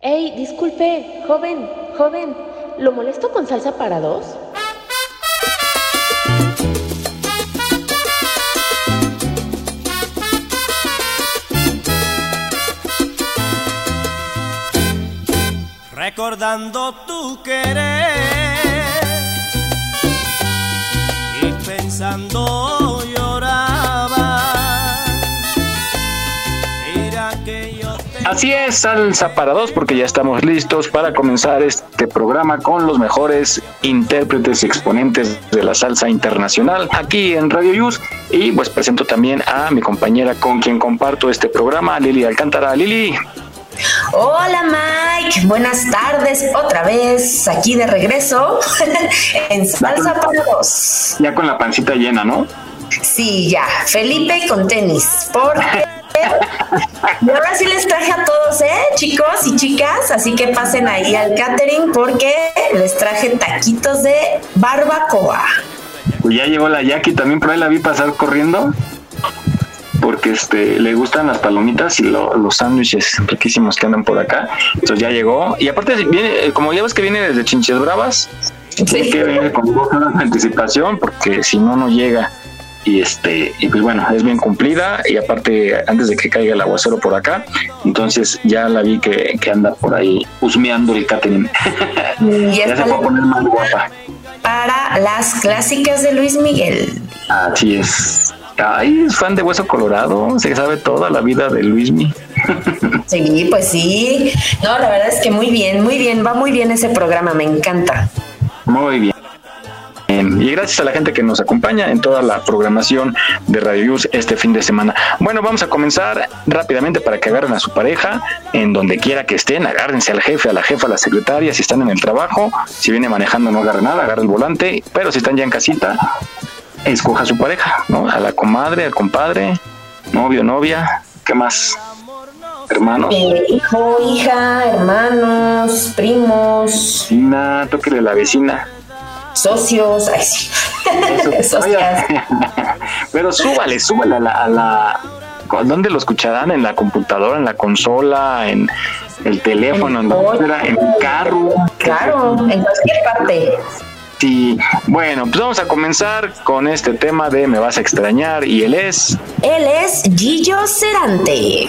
Ey, disculpe, joven, joven, ¿lo molesto con salsa para dos? Recordando tu querer y pensando Así es, salsa para dos, porque ya estamos listos para comenzar este programa con los mejores intérpretes y exponentes de la salsa internacional aquí en Radio Yus. Y pues presento también a mi compañera con quien comparto este programa, Lili Alcántara. Lili. Hola Mike, buenas tardes otra vez aquí de regreso en Salsa para dos. Ya con la pancita llena, ¿no? Sí, ya, Felipe con tenis, porque y ahora sí les traje a todos, ¿eh? Chicos y chicas, así que pasen ahí al catering porque les traje taquitos de barbacoa. Pues ya llegó la Jackie, también por ahí la vi pasar corriendo porque este le gustan las palomitas y los sándwiches riquísimos que andan por acá. Entonces ya llegó. Y aparte, viene, como ya ves que viene desde Chinches Bravas, sí. que venir con anticipación porque si no, no llega y este y pues bueno es bien cumplida y aparte antes de que caiga el aguacero por acá entonces ya la vi que, anda por ahí husmeando el catering ya, se puede poner más guapa para las clásicas de Luis Miguel así es Ay, es fan de Hueso Colorado, se sabe toda la vida de Luismi. Sí, pues sí. No, la verdad es que muy bien, muy bien, va muy bien ese programa, me encanta. Muy bien. Y gracias a la gente que nos acompaña en toda la programación de Radio News este fin de semana. Bueno, vamos a comenzar rápidamente para que agarren a su pareja en donde quiera que estén. Agárrense al jefe, a la jefa, a la secretaria, si están en el trabajo. Si viene manejando, no agarre nada, agarre el volante. Pero si están ya en casita, escoja a su pareja, ¿no? A la comadre, al compadre, novio, novia. ¿Qué más? hermanos. Eh, hijo, hija, hermanos, primos. Vecina, tóquele la vecina socios, ay, sí. Pero súbale, súbale a la, a la, ¿Dónde lo escucharán? ¿En la computadora, en la consola, en el teléfono, en, el carro? Claro, en cualquier parte. Sí, bueno, pues vamos a comenzar con este tema de Me vas a extrañar y él es... Él es Gillo Cerante.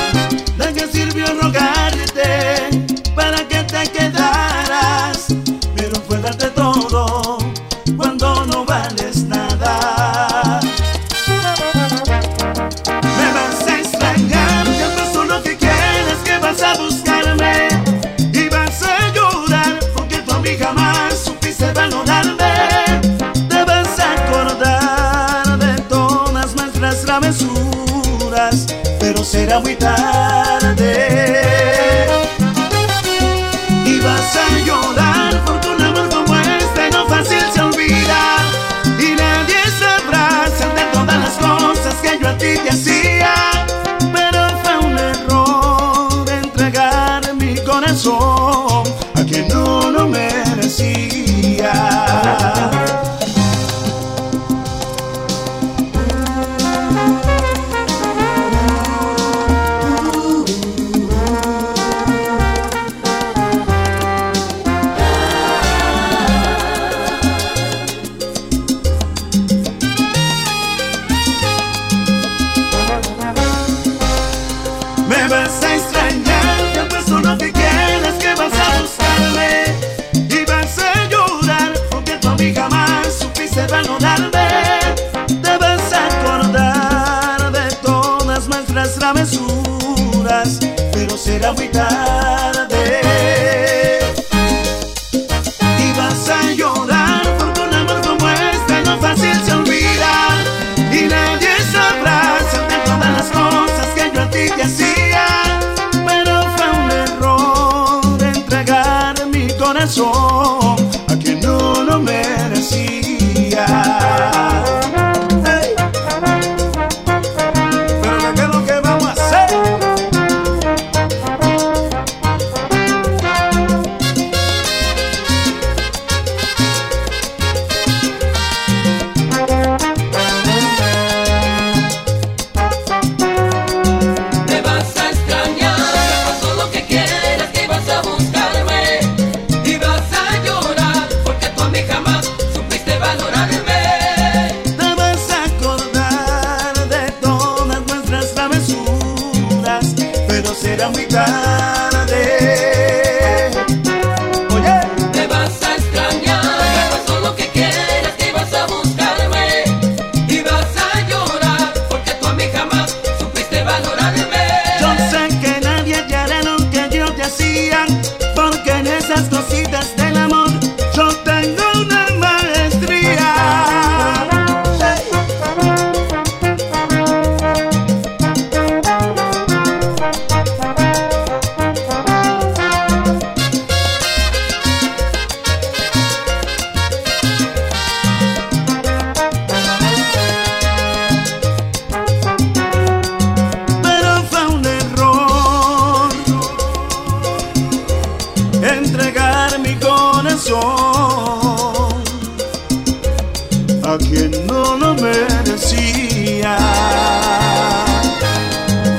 merecía.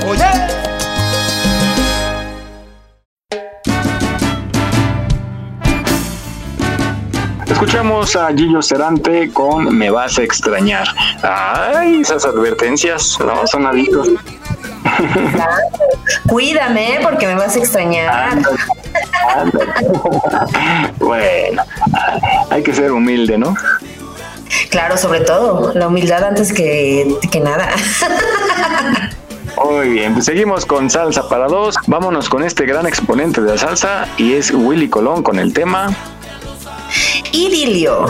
Oye. Escuchamos a Gillo Cerante con Me vas a extrañar. Ay, esas advertencias, ¿no? Son adictos. Cuídame porque me vas a extrañar. Bueno, hay que ser humilde, ¿no? Claro, sobre todo, la humildad antes que, que nada. Muy bien, pues seguimos con Salsa para dos. Vámonos con este gran exponente de la salsa y es Willy Colón con el tema. Idilio.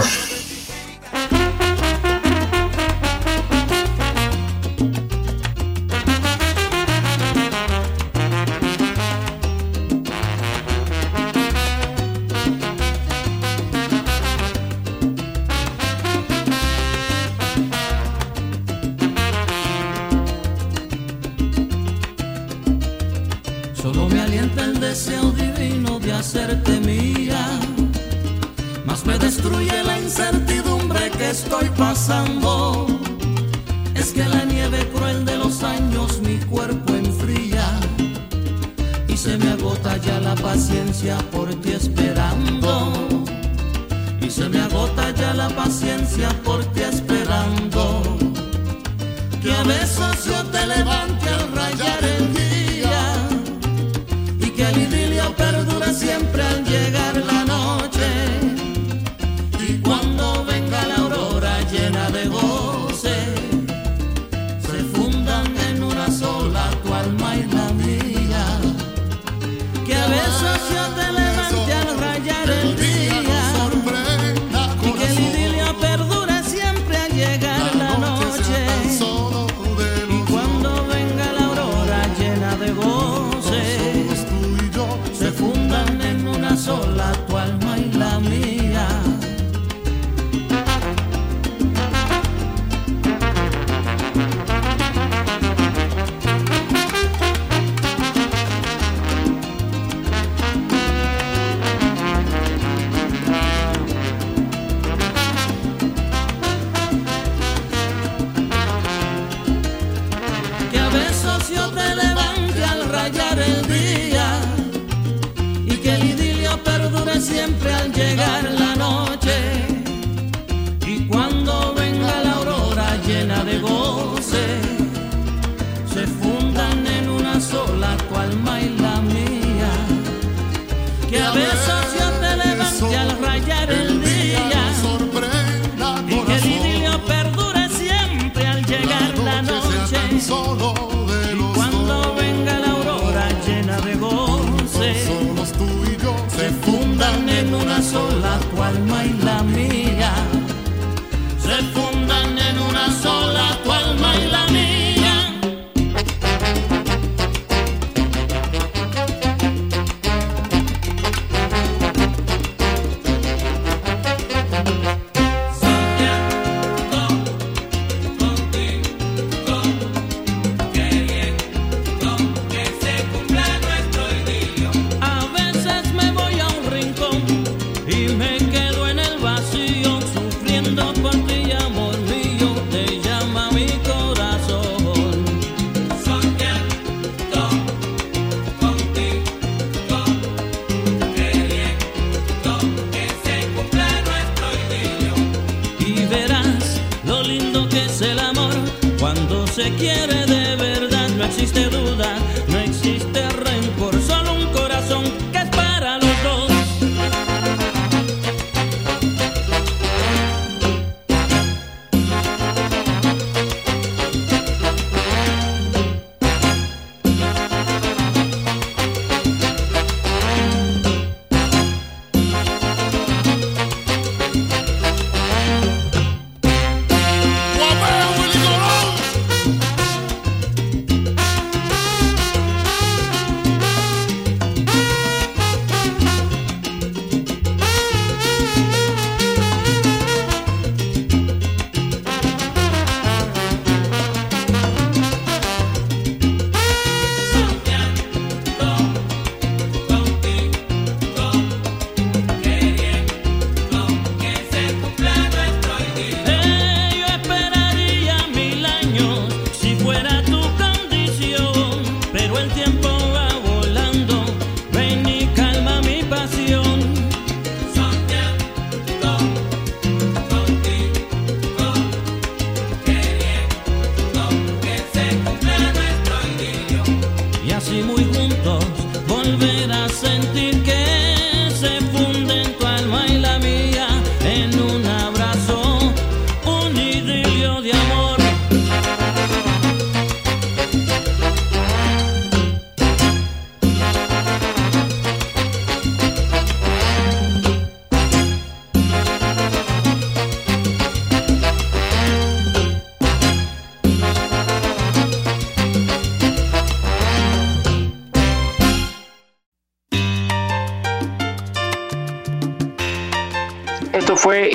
Asociate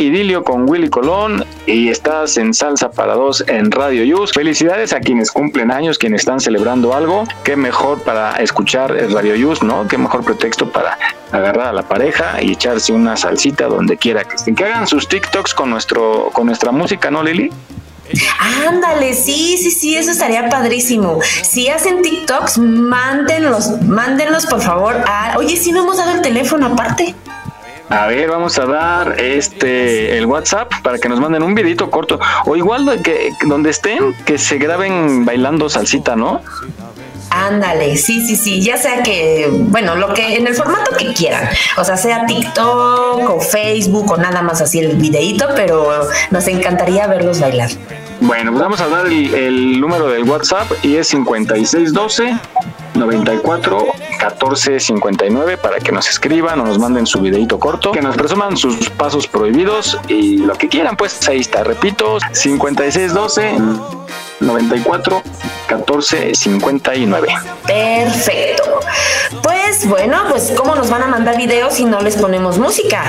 Idilio con Willy Colón y estás en Salsa para Dos en Radio Yus. Felicidades a quienes cumplen años, quienes están celebrando algo. Qué mejor para escuchar el Radio Yus, ¿no? Qué mejor pretexto para agarrar a la pareja y echarse una salsita donde quiera que estén. Que hagan sus TikToks con, nuestro, con nuestra música, ¿no, Lili? Ándale, sí, sí, sí, eso estaría padrísimo. Si hacen TikToks, mándenlos, mándenlos por favor a. Oye, si no hemos dado el teléfono aparte. A ver, vamos a dar este el WhatsApp para que nos manden un videito corto o igual de que donde estén que se graben bailando salsita, ¿no? Ándale, sí, sí, sí, ya sea que, bueno, lo que en el formato que quieran, o sea, sea TikTok o Facebook o nada más así el videíto, pero nos encantaría verlos bailar. Bueno, pues vamos a dar el, el número del WhatsApp y es 5612 94 14 59 para que nos escriban o nos manden su videito corto, que nos presuman sus pasos prohibidos y lo que quieran, pues ahí está, repito, 5612 94 14 59. Perfecto. Pues bueno, pues cómo nos van a mandar videos si no les ponemos música.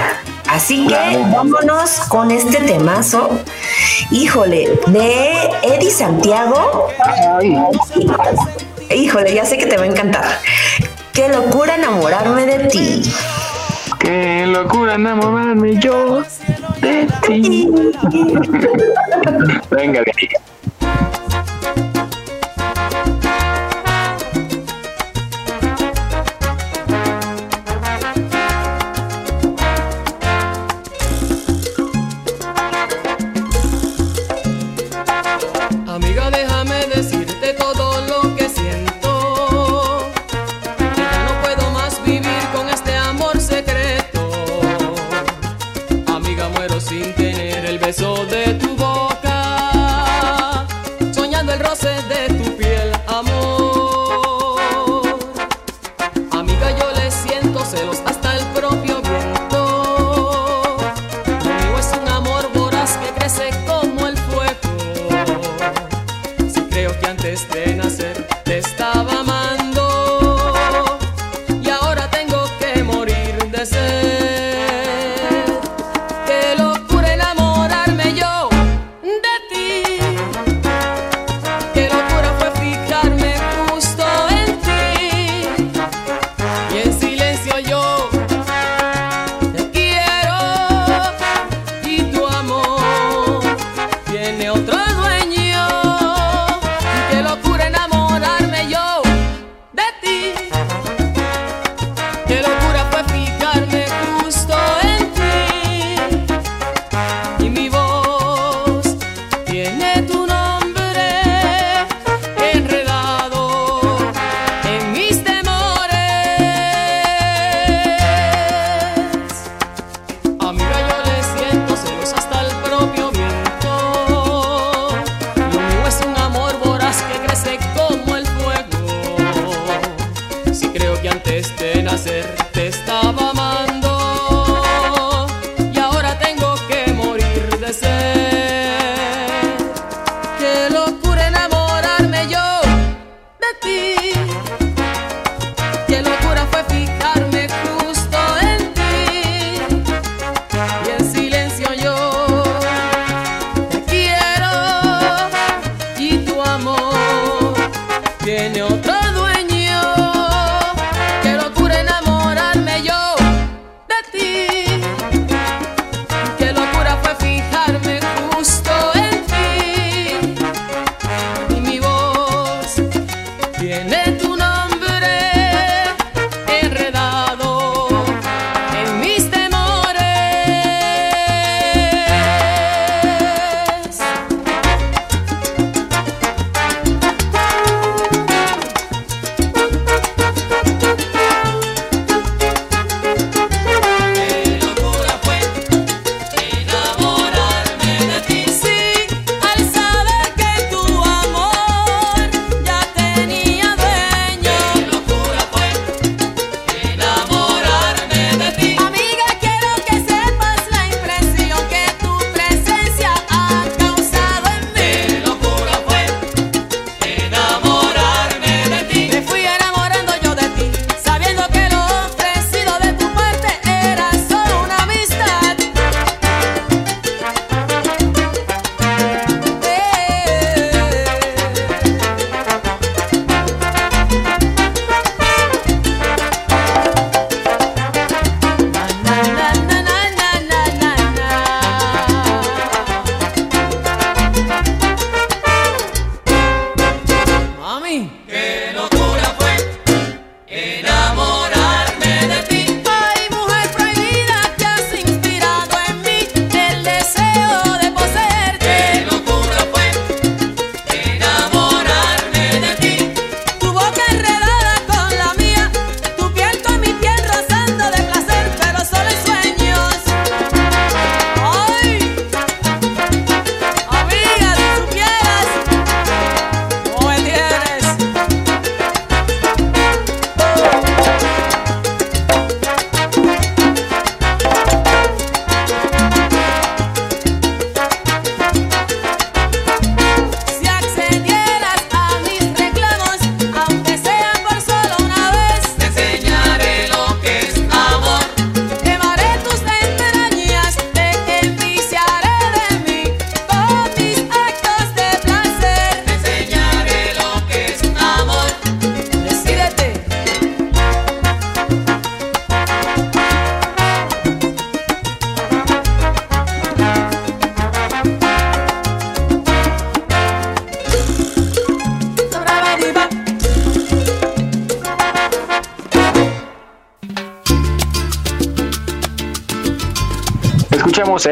Así que Claro. vámonos con este temazo. Híjole, de Eddie Santiago. Híjole, ya sé que te va a encantar. Qué locura enamorarme de ti. Qué locura enamorarme yo de ti. Venga, de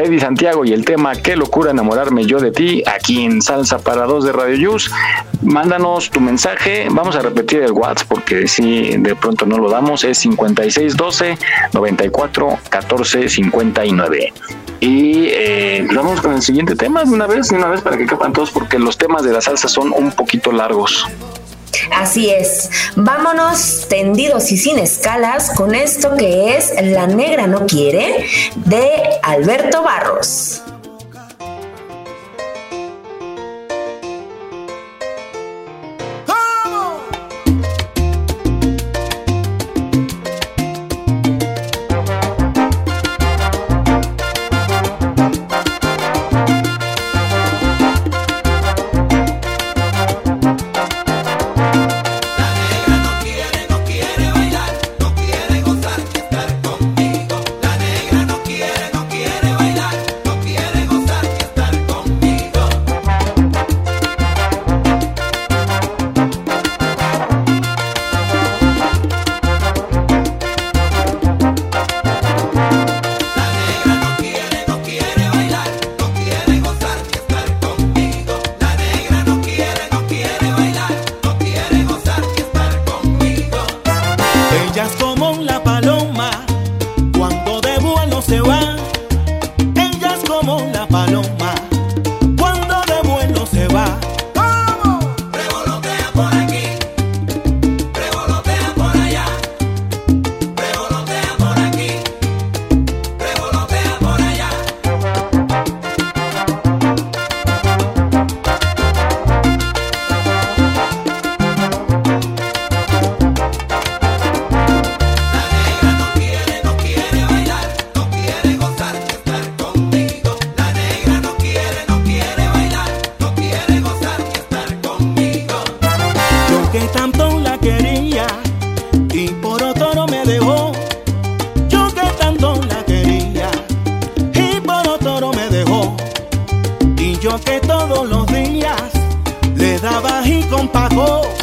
Eddie Santiago y el tema Qué locura enamorarme yo de ti aquí en Salsa para Dos de Radio Yus. Mándanos tu mensaje, vamos a repetir el WhatsApp porque si de pronto no lo damos es 5612 94 14 59. Y eh, pues vamos con el siguiente tema de una vez, de una vez para que capan todos porque los temas de la salsa son un poquito largos. Así es. Vámonos tendidos y sin escalas con esto que es La Negra no quiere de Alberto Barros. compagou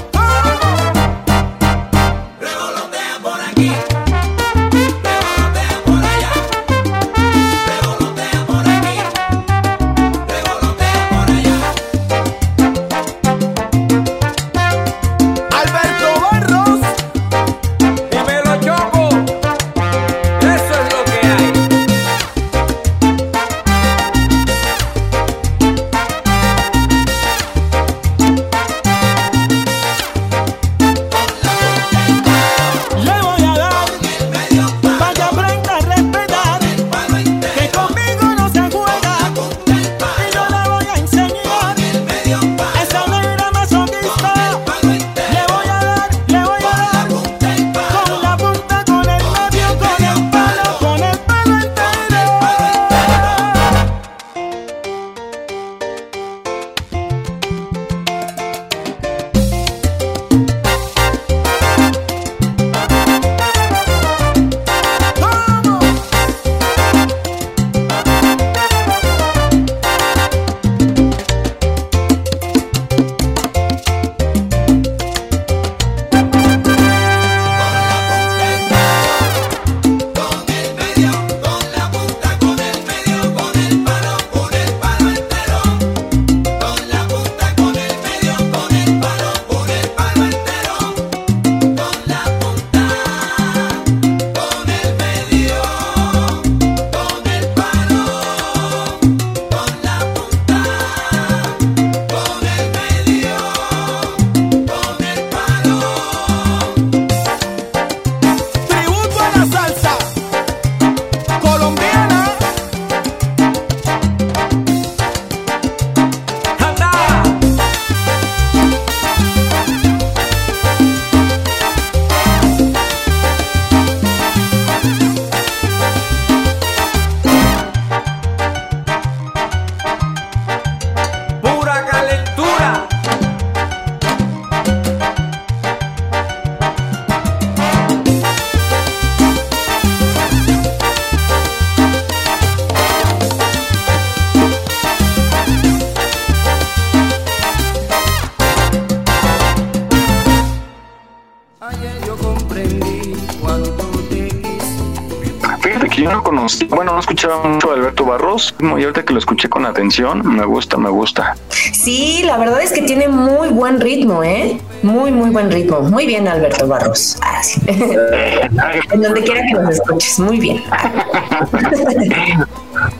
y ahorita que lo escuché con atención, me gusta, me gusta. Sí, la verdad es que tiene muy buen ritmo, ¿eh? Muy, muy buen ritmo. Muy bien, Alberto Barros. Ah, sí. en donde quiera que nos escuches. Muy bien.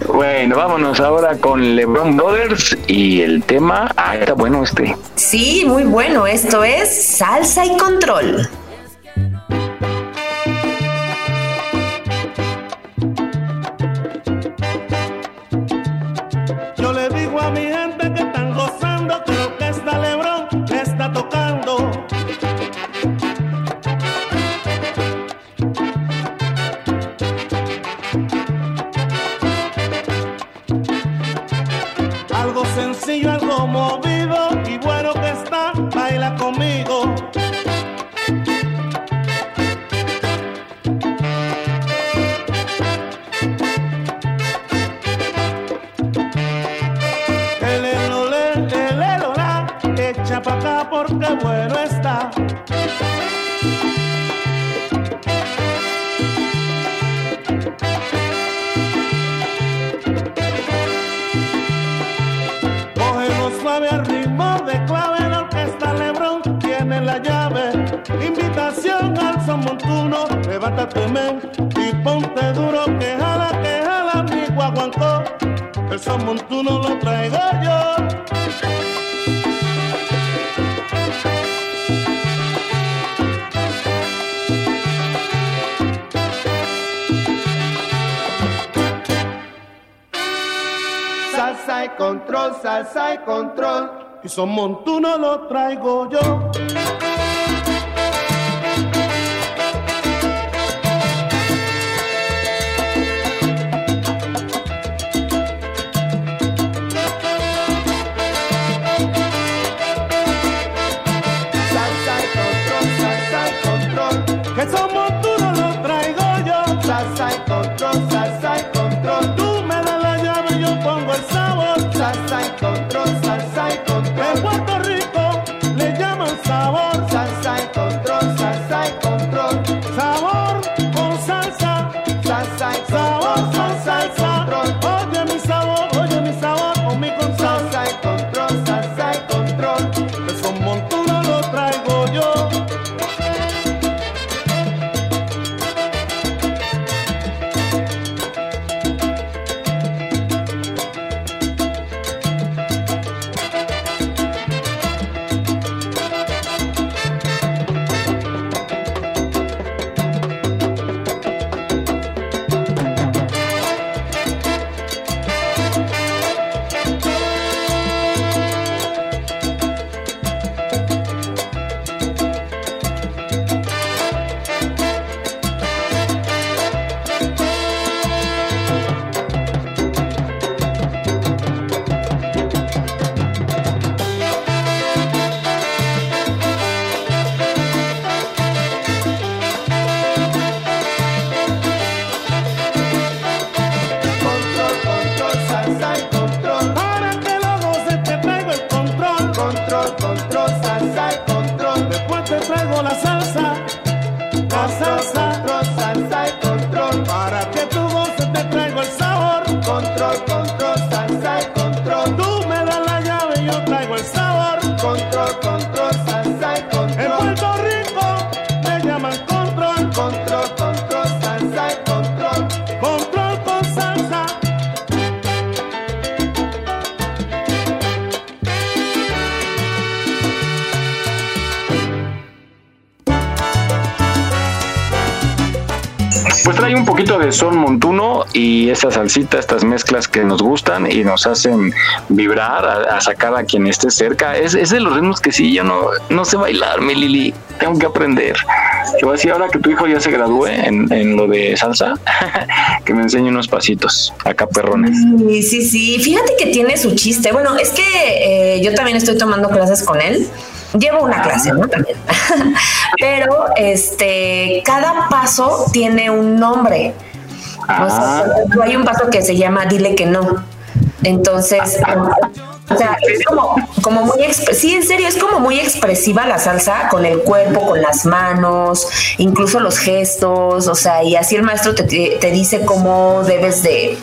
Bueno, vámonos ahora con LeBron Brothers y el tema, ah, está bueno este. Sí, muy bueno. Esto es salsa y control. Porque bueno está. Cógelo suave al ritmo de clave, la orquesta Lebron tiene la llave. Invitación al son montuno, levántate men y ponte duro, que jala, que jala mi guaguancó. El son montuno lo traigo yo. Salsa y control. Y son montuno lo traigo yo. Estas mezclas que nos gustan y nos hacen vibrar a, a sacar a quien esté cerca. Es, es de los ritmos que sí, yo no, no sé bailar, mi Lili. Tengo que aprender. Te voy a decir ahora que tu hijo ya se gradúe en, en lo de salsa, que me enseñe unos pasitos acá perrones. Sí, sí, sí. Fíjate que tiene su chiste. Bueno, es que eh, yo también estoy tomando clases con él. Llevo una clase, ¿no? También. Pero este, cada paso tiene un nombre. O sea, Ah. hay un paso que se llama Dile que no. Entonces, o sea, es como, como muy, sí, en serio, es como muy expresiva la salsa con el cuerpo, con las manos, incluso los gestos, o sea, y así el maestro te- te dice cómo debes de,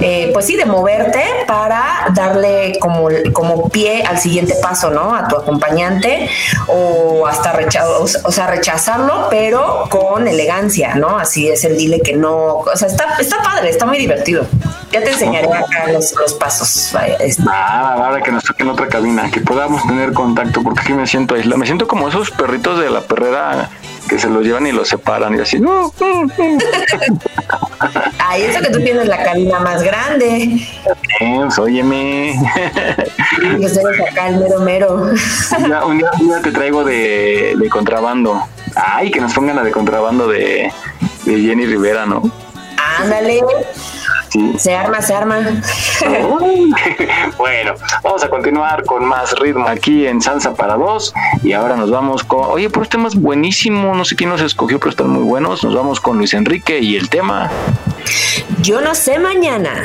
eh, pues sí, de moverte para darle como, como pie al siguiente paso, ¿no? A tu acompañante o hasta recha- o, sea, rechazarlo, pero con elegancia, ¿no? Así es el dile que no, o sea, está, está padre, está muy divertido. Ya te enseñaré acá los, los pasos. vaya, este. Ah, ahora que nos toquen otra cabina, que podamos tener contacto, porque aquí me siento aislado. Me siento como esos perritos de la perrera que se los llevan y los separan y así. "No, no, no". Ay, eso que tú tienes la cabina más grande. Pues, óyeme. Y que eres acá el mero mero. día- un día te traigo de, de contrabando. Ay, que nos pongan la de contrabando de, de Jenny Rivera, ¿no? Ándale, Sí. se arma, se arma. bueno, vamos a continuar con más ritmo aquí en Salsa para dos y ahora nos vamos con, oye, por este tema es buenísimo, no sé quién nos escogió, pero están muy buenos. Nos vamos con Luis Enrique y el tema. Yo no sé mañana.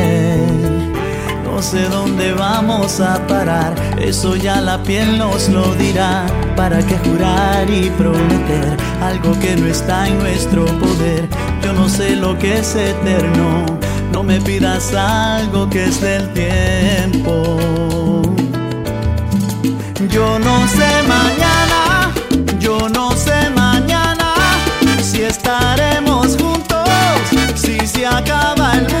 No sé dónde vamos a parar, eso ya la piel nos lo dirá. ¿Para qué jurar y prometer algo que no está en nuestro poder? Yo no sé lo que es eterno, no me pidas algo que es del tiempo. Yo no sé mañana, yo no sé mañana si estaremos juntos, si se acaba el mundo.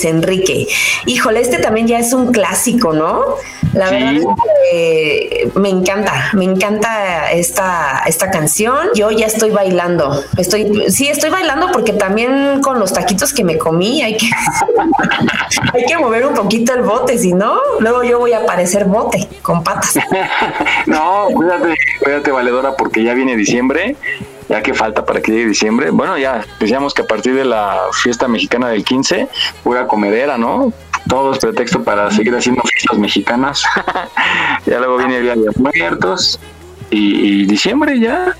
Luis Enrique. Híjole, este también ya es un clásico, ¿no? La Sí. verdad es que me encanta, me encanta esta, esta canción. Yo ya estoy bailando. Estoy, sí, estoy bailando porque también con los taquitos que me comí hay que, hay que mover un poquito el bote, si no, luego yo voy a parecer bote con patas. No, cuídate, cuídate, valedora, porque ya viene diciembre. Ya que falta para que llegue diciembre. Bueno, ya decíamos que a partir de la fiesta mexicana del 15, pura comedera, ¿no? Todo es pretexto para seguir haciendo fiestas mexicanas. ya luego viene el Día de Muertos y, y diciembre ya.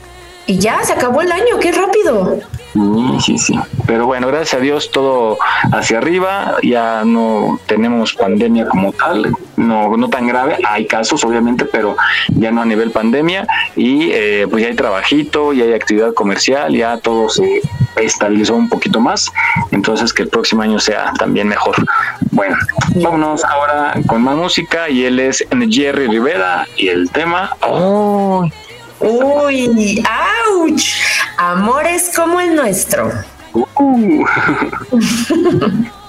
Y ya se acabó el año, qué rápido. Sí, sí, sí. Pero bueno, gracias a Dios todo hacia arriba. Ya no tenemos pandemia como tal, no, no tan grave. Hay casos, obviamente, pero ya no a nivel pandemia. Y eh, pues ya hay trabajito, ya hay actividad comercial, ya todo se estabilizó un poquito más. Entonces, que el próximo año sea también mejor. Bueno, vámonos ahora con más música. Y él es Jerry Rivera. Y el tema. ¡Oh! Uy, ouch. Amores como el nuestro. Uh.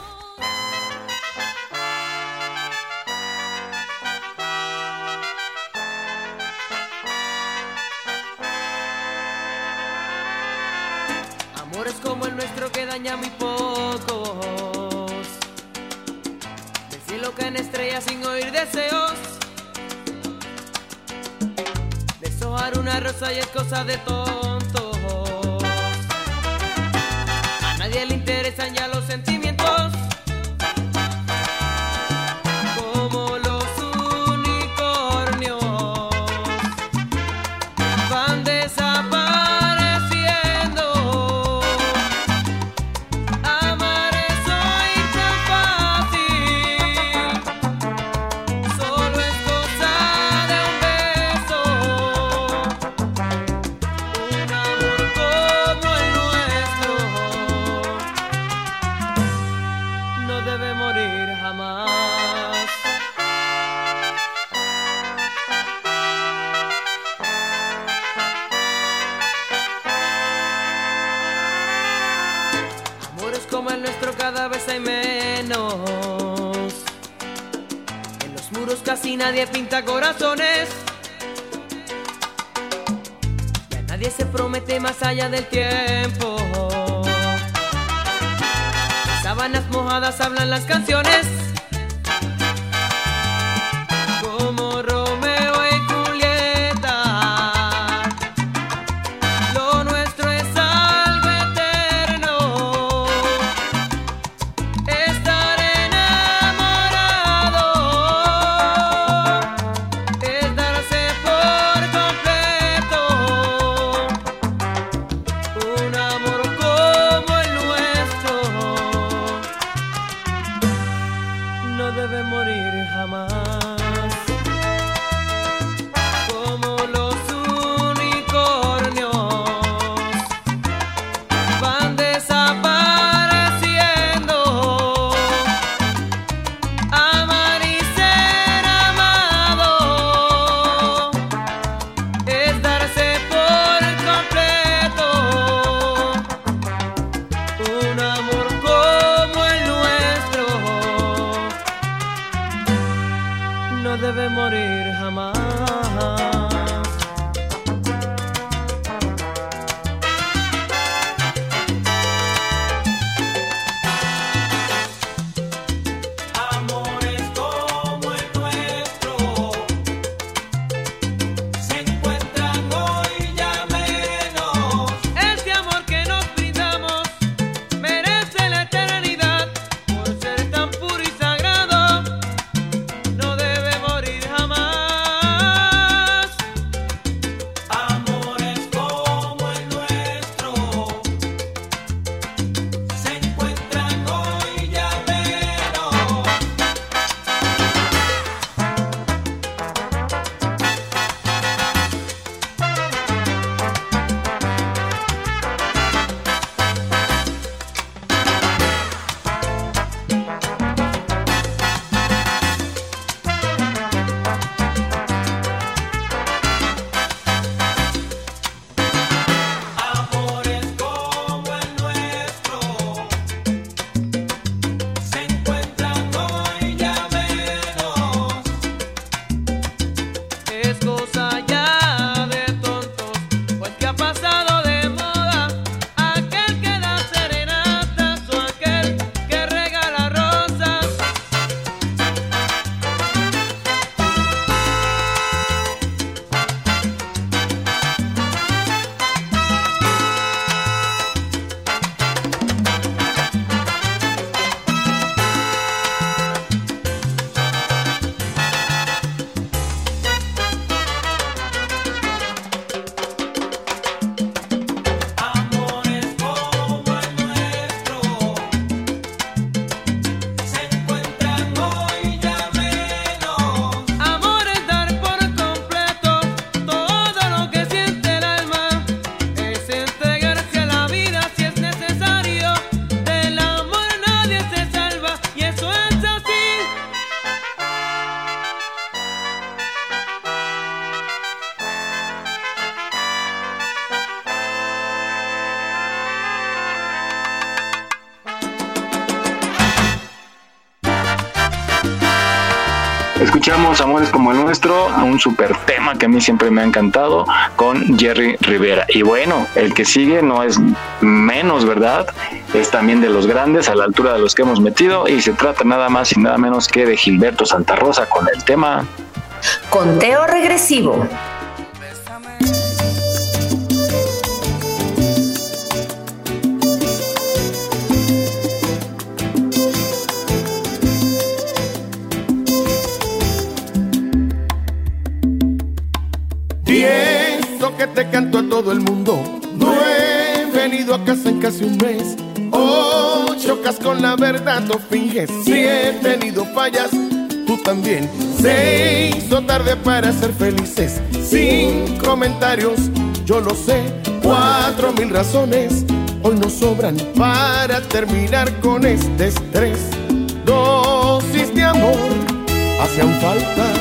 de tontos. Corazones. Ya nadie se promete más allá del tiempo. De sábanas mojadas hablan las canciones. no debe morir jamás. Un super tema que a mí siempre me ha encantado con Jerry Rivera. Y bueno, el que sigue no es menos, ¿verdad? Es también de los grandes, a la altura de los que hemos metido, y se trata nada más y nada menos que de Gilberto Santa Rosa con el tema Conteo regresivo. En casi un mes. Oh, chocas con la verdad, no finges. Si he tenido fallas, tú también. Se hizo tarde para ser felices. Sin comentarios, yo lo sé. Cuatro mil razones hoy nos sobran para terminar con este estrés. Dosis de amor hacían falta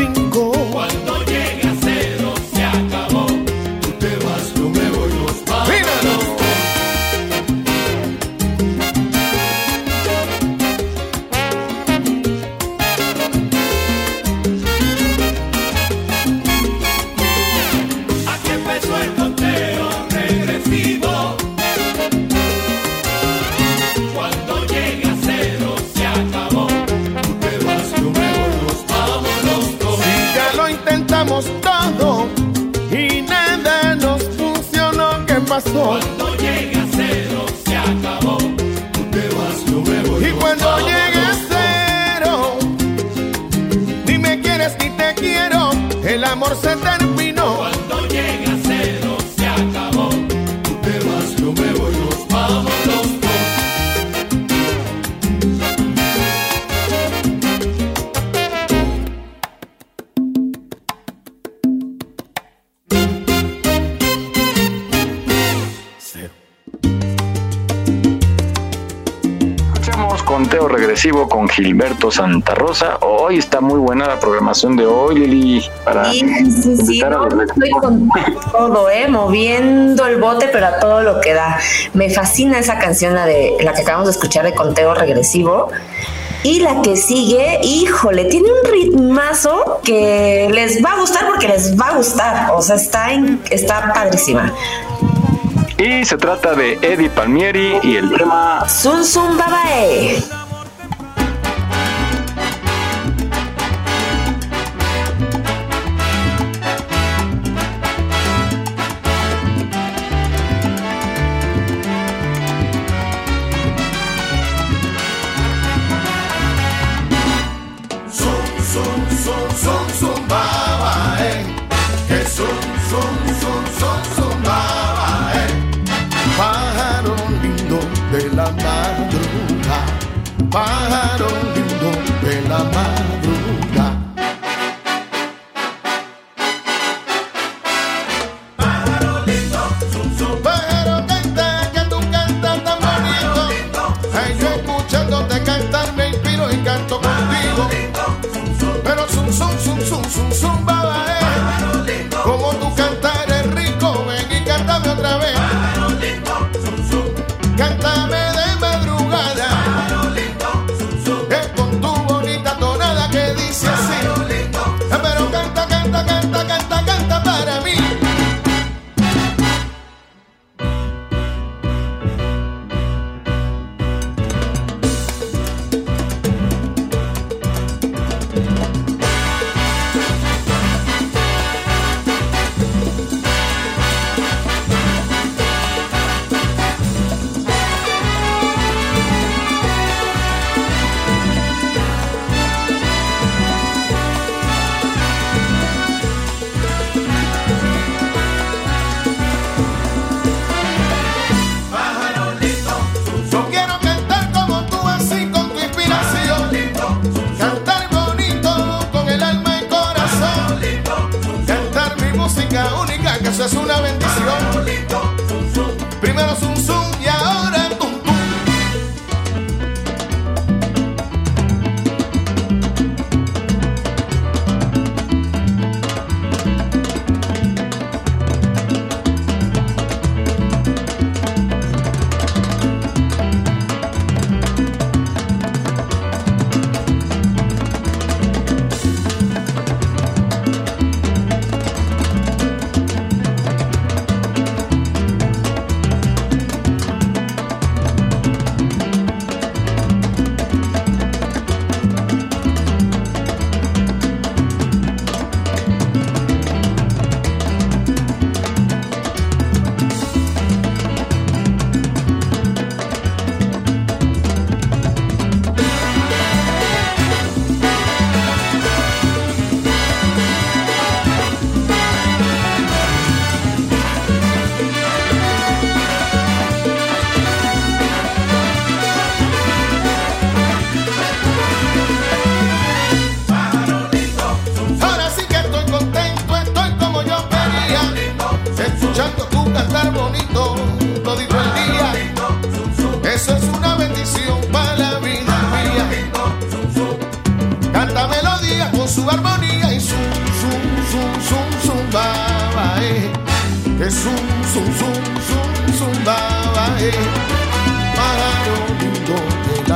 Gilberto Santa Rosa. Hoy está muy buena la programación de hoy, Lili, para Sí, sí, sí, no, los estoy con todo, ¿eh? Moviendo el bote, pero a todo lo que da. Me fascina esa canción, la de la que acabamos de escuchar de conteo regresivo. Y la que sigue, híjole, tiene un ritmazo que les va a gustar porque les va a gustar. O sea, está, en- está padrísima. Y se trata de Eddie Palmieri y el tema Sun Sun Babae. Pájaro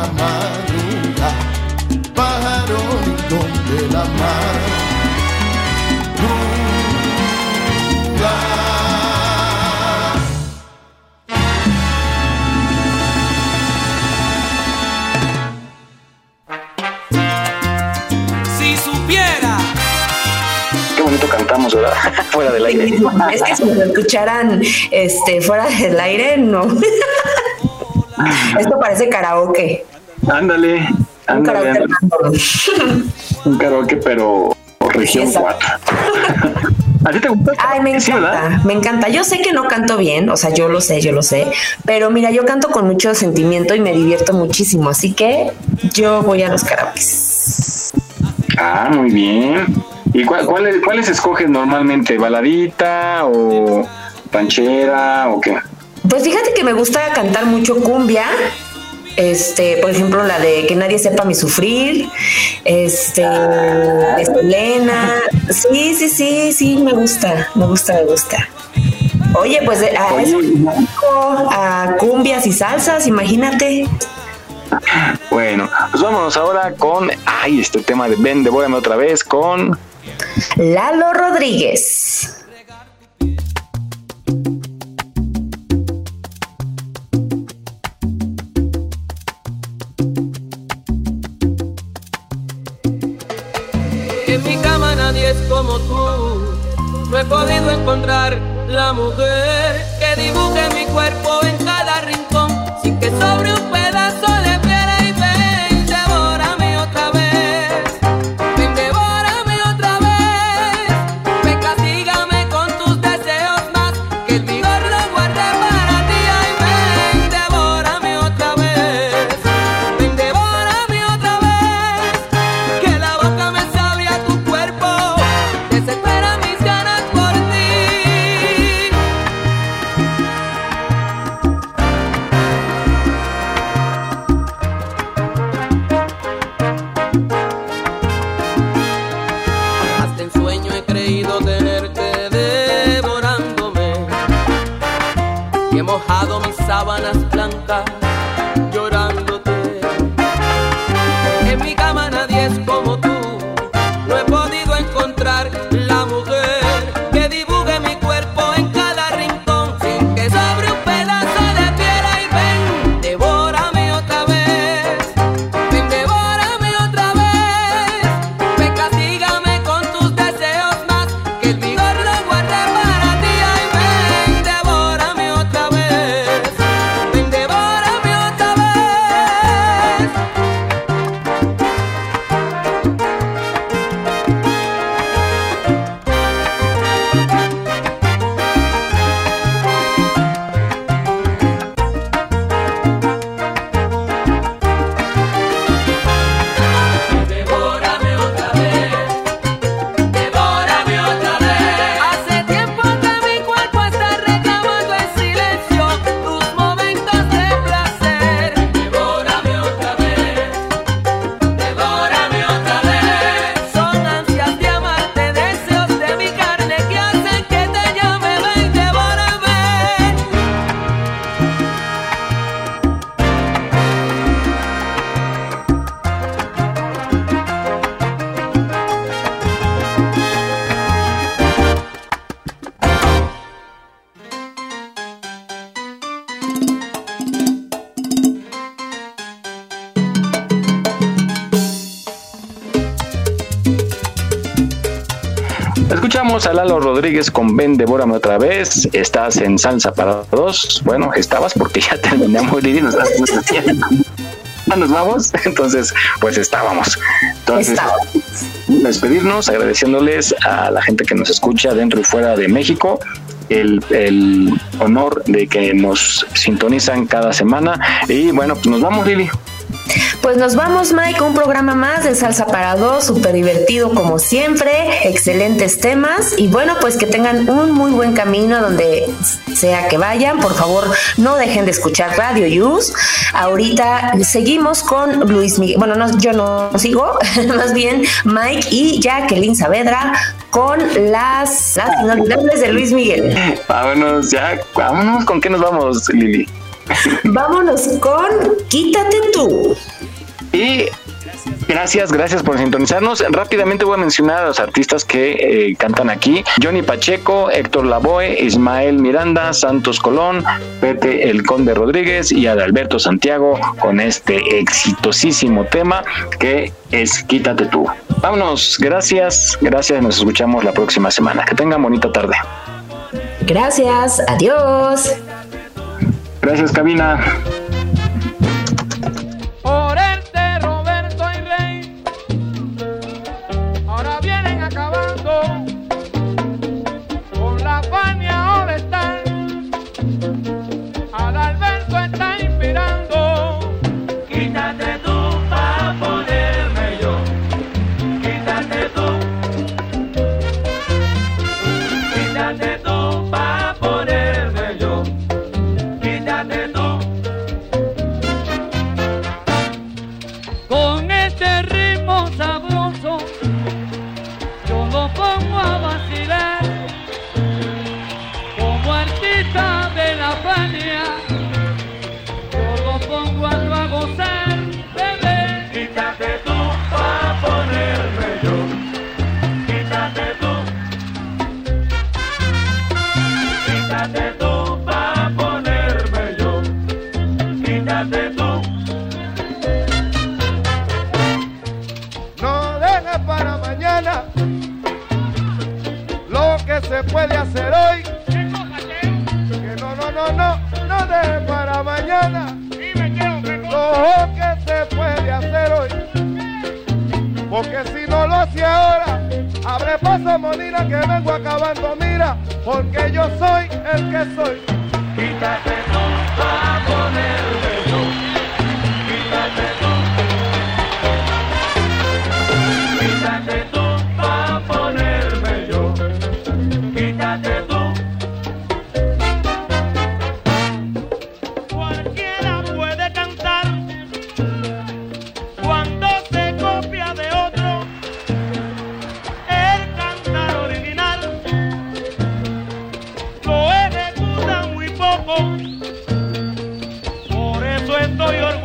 madrugada, pájaro lindo de la madrugada. Si supiera qué bonito cantamos, ¿verdad? Fuera del aire. Es que si nos escucharan este, fuera del aire, no. Esto parece karaoke. Ándale, Un ándale. Un karaoke, pero región Exacto. 4. ¿A ti te gusta? Ay, me encanta, me encanta. Yo sé que no canto bien, o sea, yo lo sé, yo lo sé, pero mira, yo canto con mucho sentimiento y me divierto muchísimo, así que yo voy a los karaokes. Ah, muy bien. ¿Y cuál- cuáles, cuáles escoges normalmente? ¿Baladita o ranchera o qué? Pues fíjate que me gusta cantar mucho cumbia Este, por ejemplo, la de que nadie sepa mi sufrir, este, de Selena. Sí, sí, sí, sí, me gusta, me gusta, me gusta. Oye, pues Oye, a cumbias y salsas, imagínate. Bueno, pues vámonos ahora con, ay, este tema de Ven, devórame otra vez con... Lalo Rodríguez. Como tú. No he podido encontrar la mujer que dibuje mi cuerpo en cada rincón sin que sobre un pedazo Lalo Rodríguez con Ven, devórame otra vez. Estás en Salsa para dos. Bueno, estabas porque ya terminamos Lili, nos nos vamos, entonces pues estábamos. Entonces, Estábamos. despedirnos agradeciéndoles a la gente que nos escucha dentro y fuera de México el, el honor de que nos sintonizan cada semana y bueno, pues nos vamos Lili. Pues nos vamos, Mike, un programa más de Salsa para Dos, súper divertido como siempre, excelentes temas y bueno, pues que tengan un muy buen camino donde sea que vayan. Por favor, no dejen de escuchar Radio Use. Ahorita seguimos con Luis Miguel, bueno, no, yo no sigo, más bien Mike y Jacqueline Saavedra con las, las inolvidables de Luis Miguel. Vámonos ya, vámonos, ¿con qué nos vamos Lili? Vámonos con Quítate tú. Y gracias, gracias por sintonizarnos. Rápidamente voy a mencionar a los artistas que eh, cantan aquí. Johnny Pacheco, Héctor Lavoe, Ismael Miranda, Santos Colón, Pepe El Conde Rodríguez y Adalberto Santiago con este exitosísimo tema que es Quítate tú. Vámonos, gracias, gracias, nos escuchamos la próxima semana. Que tengan bonita tarde. Gracias, adiós. Gracias, cabina. soy orgulloso.